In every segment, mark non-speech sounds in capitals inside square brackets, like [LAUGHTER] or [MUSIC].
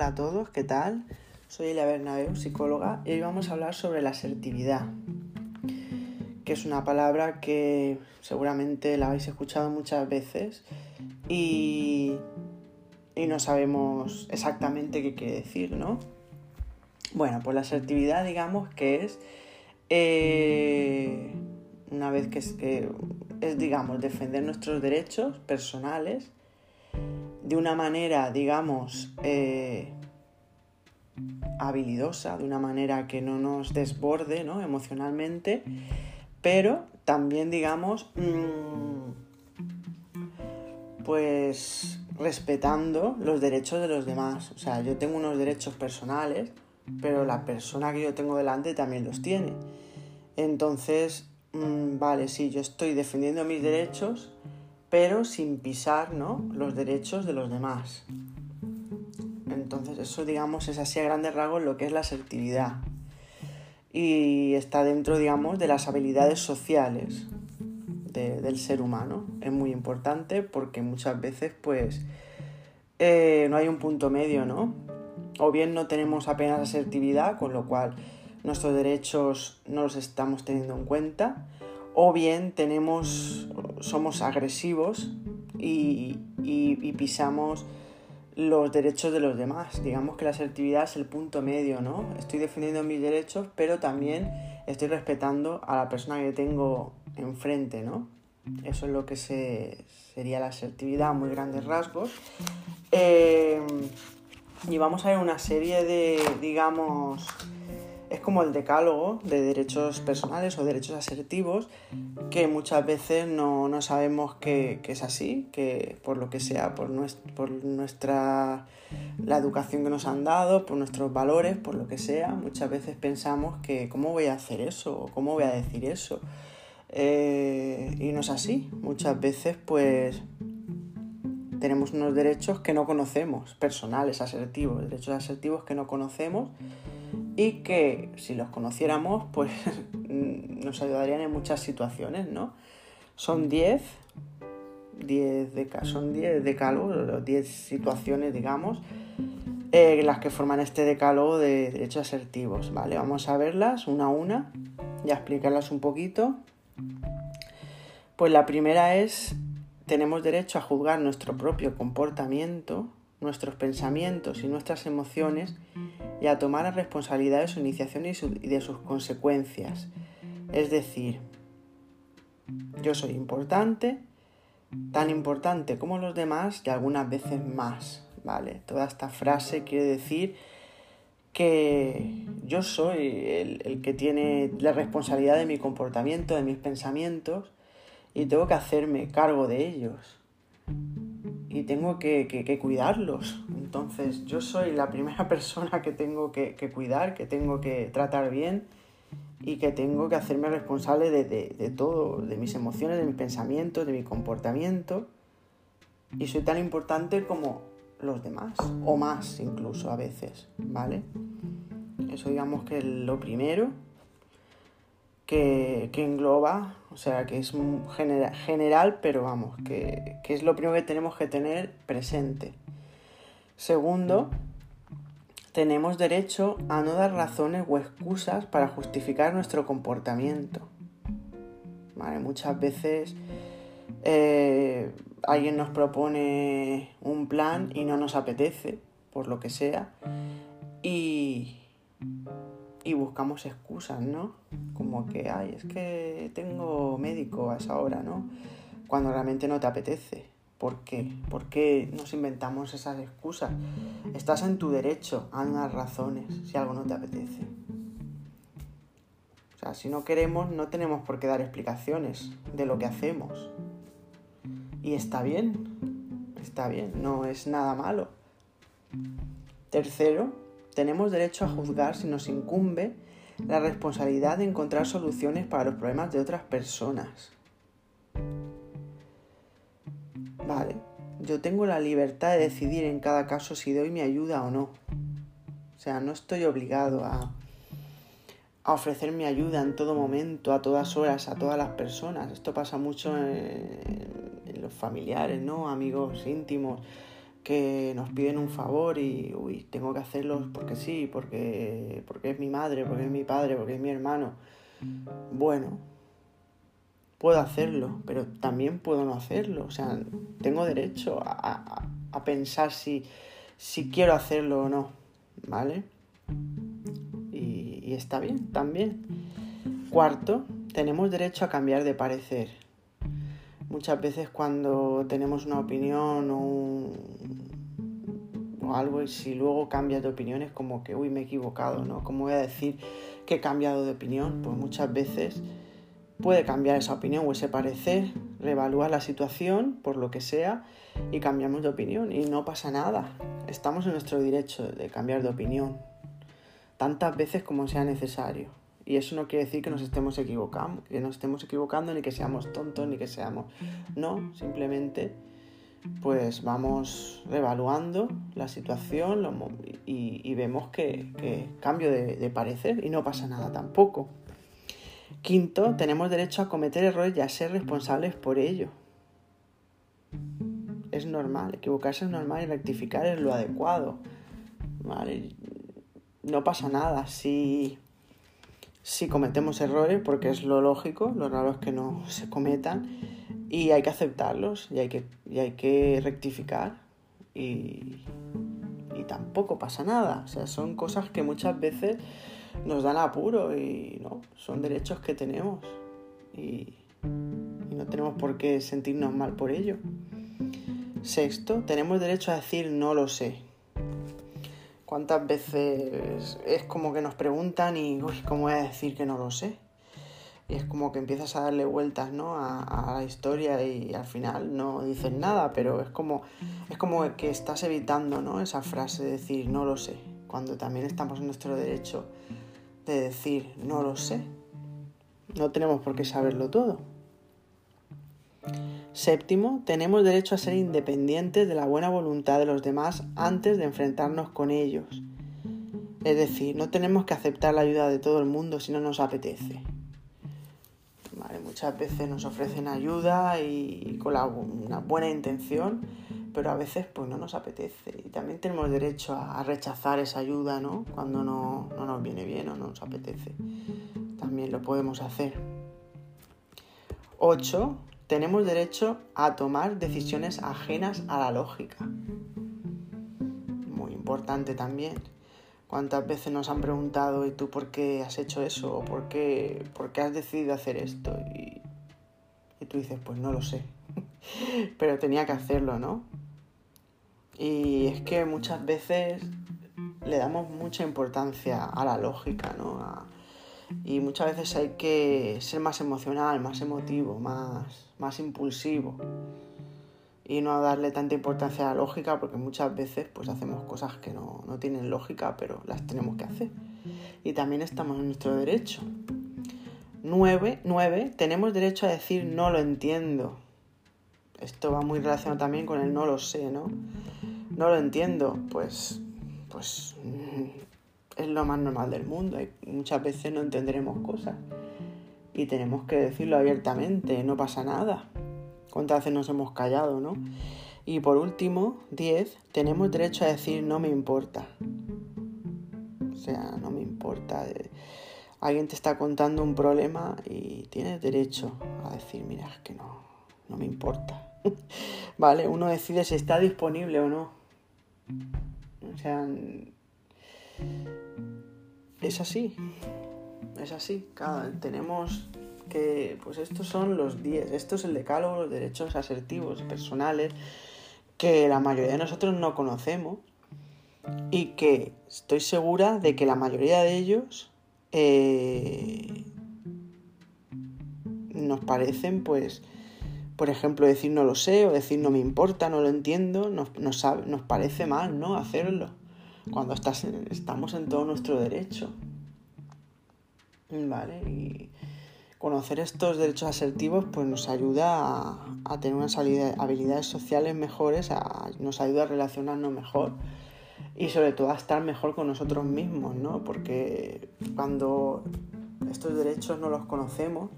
Hola a todos, ¿qué tal? Soy Elia Bernabeu, psicóloga, y hoy vamos a hablar sobre la asertividad, que es una palabra que seguramente la habéis escuchado muchas veces y, no sabemos exactamente qué quiere decir, ¿no? Bueno, pues la asertividad digamos que es eh, una vez que es, es, digamos, defender nuestros derechos personales de una manera, digamos, eh, habilidosa, de una manera que no nos desborde ¿no? emocionalmente, pero también, digamos, mmm, pues respetando los derechos de los demás. O sea, yo tengo unos derechos personales, pero la persona que yo tengo delante también los tiene. Entonces, mmm, vale, sí, yo estoy defendiendo mis derechos, pero sin pisar ¿no? los derechos de los demás. Entonces eso digamos es así a grandes rasgos lo que es la asertividad. Y está dentro digamos de las habilidades sociales de, del ser humano. Es muy importante porque muchas veces pues eh, no hay un punto medio, ¿no? O bien no tenemos apenas asertividad, con lo cual nuestros derechos no los estamos teniendo en cuenta o bien tenemos, somos agresivos y, pisamos los derechos de los demás. Digamos que la asertividad es el punto medio, ¿no? Estoy defendiendo mis derechos, pero también estoy respetando a la persona que tengo enfrente, ¿no? Eso es lo que se, sería la asertividad, muy grandes rasgos. Eh, y vamos a ver una serie de, digamos, es como el decálogo de derechos personales o derechos asertivos que muchas veces no, sabemos que, es así, que por lo que sea, por, por nuestra la educación que nos han dado, por nuestros valores, por lo que sea, muchas veces pensamos que cómo voy a hacer eso cómo voy a decir eso. Eh, y no es así. Muchas veces pues tenemos unos derechos que no conocemos, personales, asertivos, derechos asertivos que no conocemos y que si los conociéramos, pues [LAUGHS] nos ayudarían en muchas situaciones, ¿no? Son 10, 10 de, son 10 decálogos, 10 situaciones, digamos, eh, las que forman este decálogo de derechos asertivos, ¿vale? Vamos a verlas una a una y a explicarlas un poquito. Pues la primera es, tenemos derecho a juzgar nuestro propio comportamiento, nuestros pensamientos y nuestras emociones y a tomar la responsabilidad de su iniciación y de sus consecuencias. Es decir, yo soy importante, tan importante como los demás y algunas veces más, ¿vale? Toda esta frase quiere decir que yo soy el, el, que tiene la responsabilidad de mi comportamiento, de mis pensamientos, y tengo que hacerme cargo de ellos y tengo que, cuidarlos. Entonces yo soy la primera [LAUGHS] persona que tengo que, cuidar, que tengo que tratar bien y que tengo que hacerme responsable de, todo, de mis emociones, de mis pensamientos, de mi comportamiento. Y soy tan importante como los demás, o más incluso a veces, ¿vale? Eso digamos que es lo primero que, engloba, o sea, que es general, pero vamos, que, es lo primero que tenemos que tener presente. Segundo, tenemos derecho a no dar razones o excusas para justificar nuestro comportamiento. Muchas veces eh, alguien nos propone un plan y no nos apetece, por lo que sea, y, y buscamos excusas, ¿no? Como que, ay, es que tengo médico a esa hora, ¿no? Cuando realmente no te apetece. ¿Por qué? ¿Por qué nos inventamos esas excusas? Estás en tu derecho a dar razones si algo no te apetece. O sea, si no queremos, no tenemos por qué dar explicaciones de lo que hacemos. Y está bien, está bien, no es nada malo. Tercero, tenemos derecho a juzgar si nos incumbe la responsabilidad de encontrar soluciones para los problemas de otras personas. Vale, yo tengo la libertad de decidir en cada caso si doy mi ayuda o no. O sea, no estoy obligado a, ofrecer mi ayuda en todo momento, a todas horas, a todas las personas. Esto pasa mucho en, en los familiares, ¿no? Amigos íntimos que nos piden un favor y, uy, tengo que hacerlo porque sí, porque, porque es mi madre, porque es mi padre, porque es mi hermano. Bueno, puedo hacerlo, pero también puedo no hacerlo. O sea, tengo derecho a, pensar si, si, quiero hacerlo o no, ¿vale? Y, y está bien, también. Cuarto, tenemos derecho a cambiar de parecer. Muchas veces cuando tenemos una opinión o, algo y si luego cambias de opinión es como que, uy, me he equivocado, ¿no? ¿Cómo voy a decir que he cambiado de opinión? Pues muchas veces puede cambiar esa opinión o ese parecer, reevaluar la situación por lo que sea y cambiamos de opinión y no pasa nada. Estamos en nuestro derecho de cambiar de opinión tantas veces como sea necesario. Y eso no quiere decir que nos estemos equivocando, que nos estemos equivocando, ni que seamos tontos, ni que seamos. No, simplemente pues vamos reevaluando la situación y, vemos que, cambio de, de, parecer y no pasa nada tampoco. Quinto, tenemos derecho a cometer errores y a ser responsables por ello. Es normal, equivocarse es normal y rectificar es lo adecuado. ¿vale? No pasa nada si si cometemos errores, porque es lo lógico, lo raro es que no [LAUGHS] se cometan, y hay que aceptarlos, y hay que, hay que rectificar, y, y tampoco pasa nada. O sea, son cosas que muchas veces nos dan apuro y no, son derechos que tenemos y, y no tenemos por qué sentirnos mal por ello. Sexto, tenemos derecho a decir no lo sé. ¿Cuántas veces es como que nos preguntan y, uy, ¿cómo voy a decir que no lo sé? Y es como que empiezas a darle vueltas ¿no? a, la historia y al final no dices nada, pero es como, es como que estás evitando ¿no? esa frase de decir no lo sé, cuando también estamos en nuestro derecho de decir no lo sé. No tenemos por qué saberlo todo. Séptimo, tenemos derecho a ser independientes de la buena voluntad de los demás antes de enfrentarnos con ellos. Es decir, no tenemos que aceptar la ayuda de todo el mundo si no nos apetece. muchas veces nos ofrecen ayuda y con una buena intención, pero a veces pues no nos apetece. Y también tenemos derecho a, rechazar esa ayuda, ¿no? Cuando no, no nos viene bien o no nos apetece. También lo podemos hacer. 8 tenemos derecho a tomar decisiones ajenas a la lógica. Muy importante también. ¿Cuántas veces nos han preguntado, ¿y tú por qué has hecho eso? ¿O por qué, por qué has decidido hacer esto? Y, y tú dices, pues no lo sé. [LAUGHS] Pero tenía que hacerlo, ¿no? Y es que muchas veces le damos mucha importancia a la lógica, ¿no? y muchas veces hay que ser más emocional, más emotivo, más, más impulsivo y no darle tanta importancia a la lógica porque muchas veces pues hacemos cosas que no, no tienen lógica pero las tenemos que hacer y también estamos en nuestro derecho. Nueve, nueve, tenemos derecho a decir no lo entiendo. Esto va muy relacionado también con el no lo sé, ¿no? No lo entiendo, pues, pues [LAUGHS] es lo más normal del mundo. muchas veces no entenderemos cosas y tenemos que decirlo abiertamente, no pasa nada. ¿Cuántas veces nos hemos callado, no? Y por último, 10, tenemos derecho a decir no me importa. O sea, no me importa. Alguien te está contando un problema y tienes derecho a decir, mira, es que no, no me importa. [LAUGHS] ¿Vale? Uno decide si está disponible o no. O sea, es así. Es así. tenemos que, pues estos son los 10. Esto es el decálogo, los derechos asertivos personales que la mayoría de nosotros no conocemos y que estoy segura de que la mayoría de ellos eh, nos parecen, pues, por ejemplo, decir no lo sé o decir no me importa, no lo entiendo, nos, nos, nos parece mal, ¿no? Hacerlo cuando estás estamos en todo nuestro derecho. ¿Vale? Y conocer estos derechos asertivos pues nos ayuda a, tener unas habilidades sociales mejores, nos ayuda a relacionarnos mejor y sobre todo a estar mejor con nosotros mismos, ¿no? Porque cuando estos derechos no los conocemos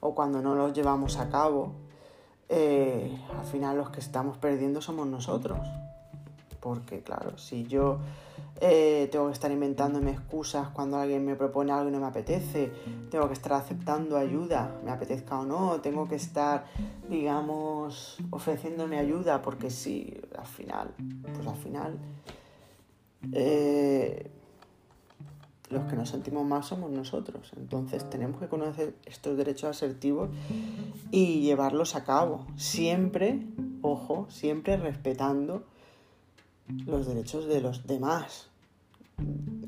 o cuando no los llevamos a cabo, eh, al final los que estamos perdiendo somos nosotros. Porque claro, si yo eh, tengo que estar inventándome excusas cuando alguien me propone algo y no me apetece, tengo que estar aceptando ayuda, me apetezca o no, tengo que estar, digamos, ofreciéndome ayuda, porque sí, al final, pues al final, eh, los que nos sentimos mal somos nosotros. Entonces tenemos que conocer estos derechos asertivos y llevarlos a cabo. Siempre, ojo, siempre respetando los derechos de los demás.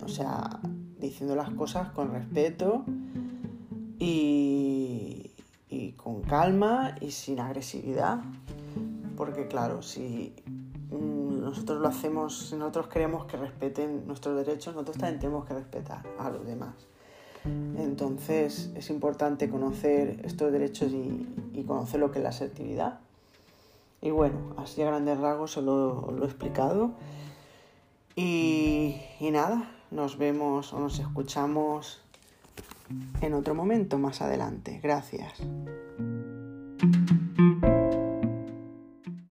O sea, diciendo las cosas con respeto y, con calma y sin agresividad. Porque claro, si mm, nosotros lo hacemos, si nosotros queremos que respeten nuestros derechos, nosotros también tenemos que respetar a los demás. Entonces es importante conocer estos derechos y, y conocer lo que es la asertividad y bueno, así a grandes rasgos solo lo he explicado. Y, y nada, nos vemos o nos escuchamos en otro momento más adelante. Gracias.